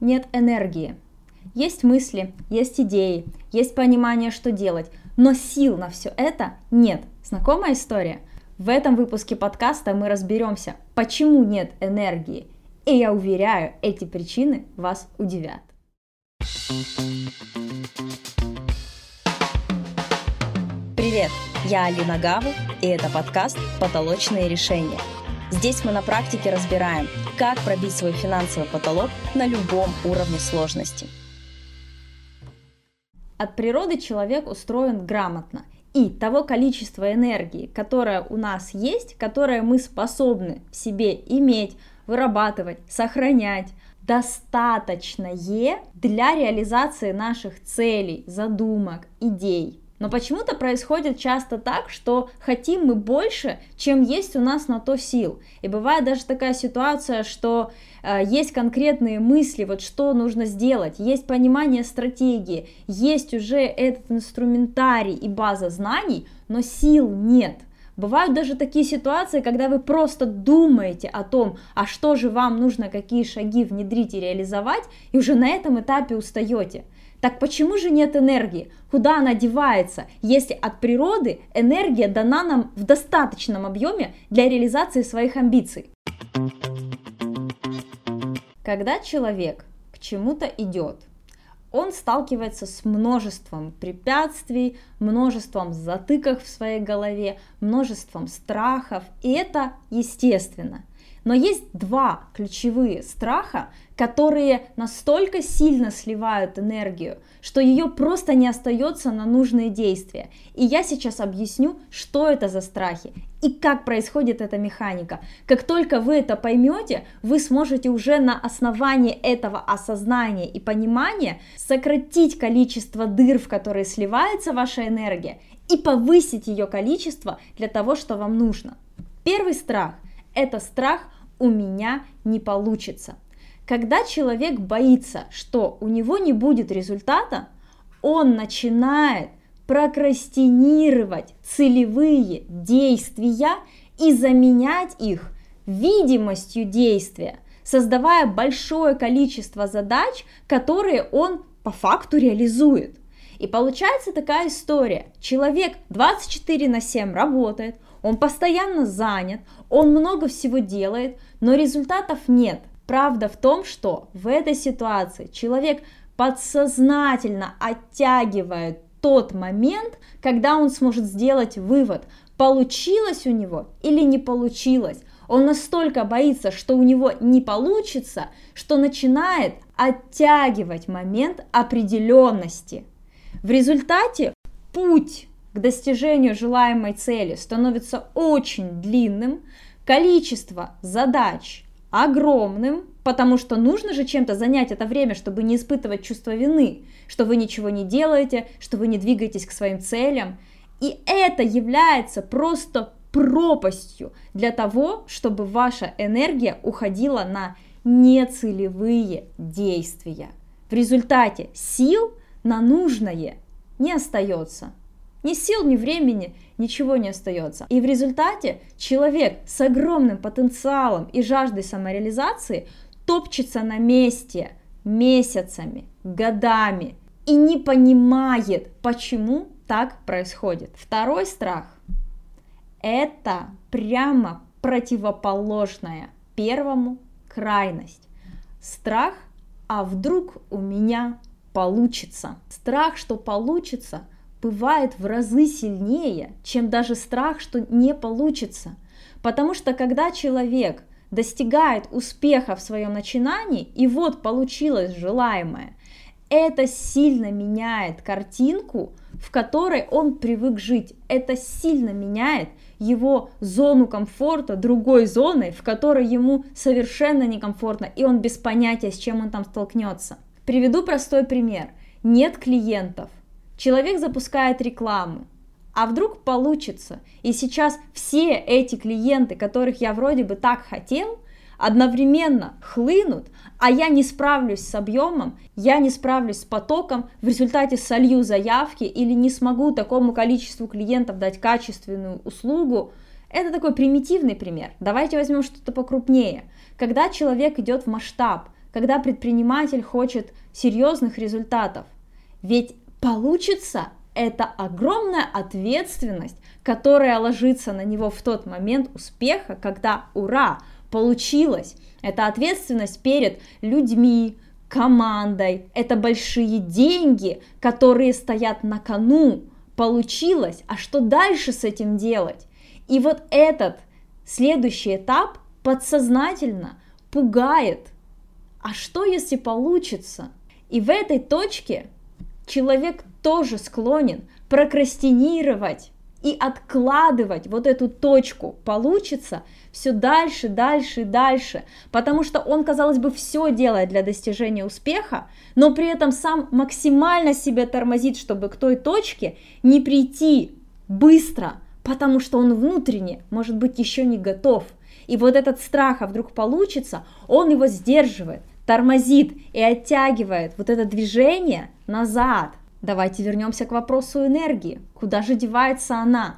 нет энергии. Есть мысли, есть идеи, есть понимание, что делать, но сил на все это нет. Знакомая история? В этом выпуске подкаста мы разберемся, почему нет энергии. И я уверяю, эти причины вас удивят. Привет, я Алина Гаву, и это подкаст «Потолочные решения». Здесь мы на практике разбираем, как пробить свой финансовый потолок на любом уровне сложности. От природы человек устроен грамотно, и того количества энергии, которое у нас есть, которое мы способны в себе иметь, вырабатывать, сохранять, достаточное для реализации наших целей, задумок, идей. Но почему-то происходит часто так, что хотим мы больше, чем есть у нас на то сил. И бывает даже такая ситуация, что э, есть конкретные мысли, вот что нужно сделать, есть понимание стратегии, есть уже этот инструментарий и база знаний, но сил нет. Бывают даже такие ситуации, когда вы просто думаете о том, а что же вам нужно, какие шаги внедрить и реализовать, и уже на этом этапе устаете. Так почему же нет энергии? Куда она девается, если от природы энергия дана нам в достаточном объеме для реализации своих амбиций? Когда человек к чему-то идет, он сталкивается с множеством препятствий, множеством затыков в своей голове, множеством страхов, и это естественно. Но есть два ключевые страха, которые настолько сильно сливают энергию, что ее просто не остается на нужные действия. И я сейчас объясню, что это за страхи и как происходит эта механика. Как только вы это поймете, вы сможете уже на основании этого осознания и понимания сократить количество дыр, в которые сливается ваша энергия, и повысить ее количество для того, что вам нужно. Первый страх – это страх у меня не получится. Когда человек боится, что у него не будет результата, он начинает прокрастинировать целевые действия и заменять их видимостью действия, создавая большое количество задач, которые он по факту реализует. И получается такая история. Человек 24 на 7 работает, он постоянно занят, он много всего делает, но результатов нет. Правда в том, что в этой ситуации человек подсознательно оттягивает тот момент, когда он сможет сделать вывод, получилось у него или не получилось. Он настолько боится, что у него не получится, что начинает оттягивать момент определенности. В результате путь к достижению желаемой цели становится очень длинным, количество задач огромным, потому что нужно же чем-то занять это время, чтобы не испытывать чувство вины, что вы ничего не делаете, что вы не двигаетесь к своим целям. И это является просто пропастью для того, чтобы ваша энергия уходила на нецелевые действия. В результате сил на нужное не остается. Ни сил, ни времени, ничего не остается. И в результате человек с огромным потенциалом и жаждой самореализации топчется на месте месяцами, годами и не понимает, почему так происходит. Второй страх – это прямо противоположная первому крайность. Страх, а вдруг у меня получится. Страх, что получится – бывает в разы сильнее, чем даже страх, что не получится. Потому что когда человек достигает успеха в своем начинании, и вот получилось желаемое, это сильно меняет картинку, в которой он привык жить. Это сильно меняет его зону комфорта другой зоной, в которой ему совершенно некомфортно, и он без понятия, с чем он там столкнется. Приведу простой пример. Нет клиентов, Человек запускает рекламу, а вдруг получится. И сейчас все эти клиенты, которых я вроде бы так хотел, одновременно хлынут, а я не справлюсь с объемом, я не справлюсь с потоком, в результате солью заявки или не смогу такому количеству клиентов дать качественную услугу. Это такой примитивный пример. Давайте возьмем что-то покрупнее. Когда человек идет в масштаб, когда предприниматель хочет серьезных результатов. Ведь получится это огромная ответственность, которая ложится на него в тот момент успеха, когда ура, получилось. Это ответственность перед людьми, командой, это большие деньги, которые стоят на кону. Получилось, а что дальше с этим делать? И вот этот следующий этап подсознательно пугает. А что если получится? И в этой точке человек тоже склонен прокрастинировать и откладывать вот эту точку получится все дальше, дальше дальше, потому что он, казалось бы, все делает для достижения успеха, но при этом сам максимально себя тормозит, чтобы к той точке не прийти быстро, потому что он внутренне, может быть, еще не готов. И вот этот страх, а вдруг получится, он его сдерживает, тормозит и оттягивает вот это движение назад. Давайте вернемся к вопросу энергии. Куда же девается она?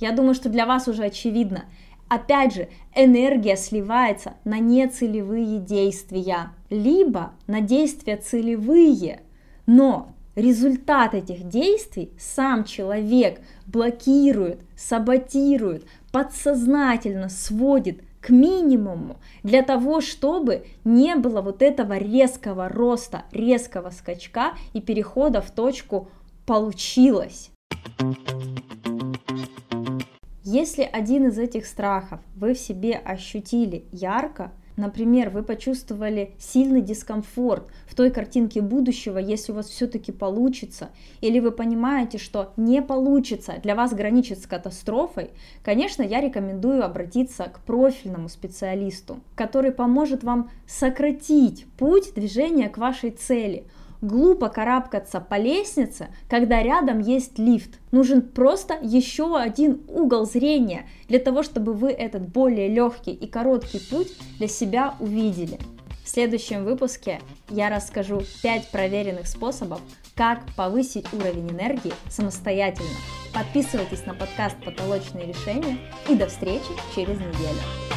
Я думаю, что для вас уже очевидно. Опять же, энергия сливается на нецелевые действия, либо на действия целевые. Но результат этих действий сам человек блокирует, саботирует, подсознательно сводит к минимуму для того, чтобы не было вот этого резкого роста, резкого скачка и перехода в точку получилось. Если один из этих страхов вы в себе ощутили ярко, Например, вы почувствовали сильный дискомфорт в той картинке будущего, если у вас все-таки получится, или вы понимаете, что не получится, для вас граничит с катастрофой, конечно, я рекомендую обратиться к профильному специалисту, который поможет вам сократить путь движения к вашей цели – глупо карабкаться по лестнице, когда рядом есть лифт. Нужен просто еще один угол зрения для того, чтобы вы этот более легкий и короткий путь для себя увидели. В следующем выпуске я расскажу 5 проверенных способов, как повысить уровень энергии самостоятельно. Подписывайтесь на подкаст «Потолочные решения» и до встречи через неделю.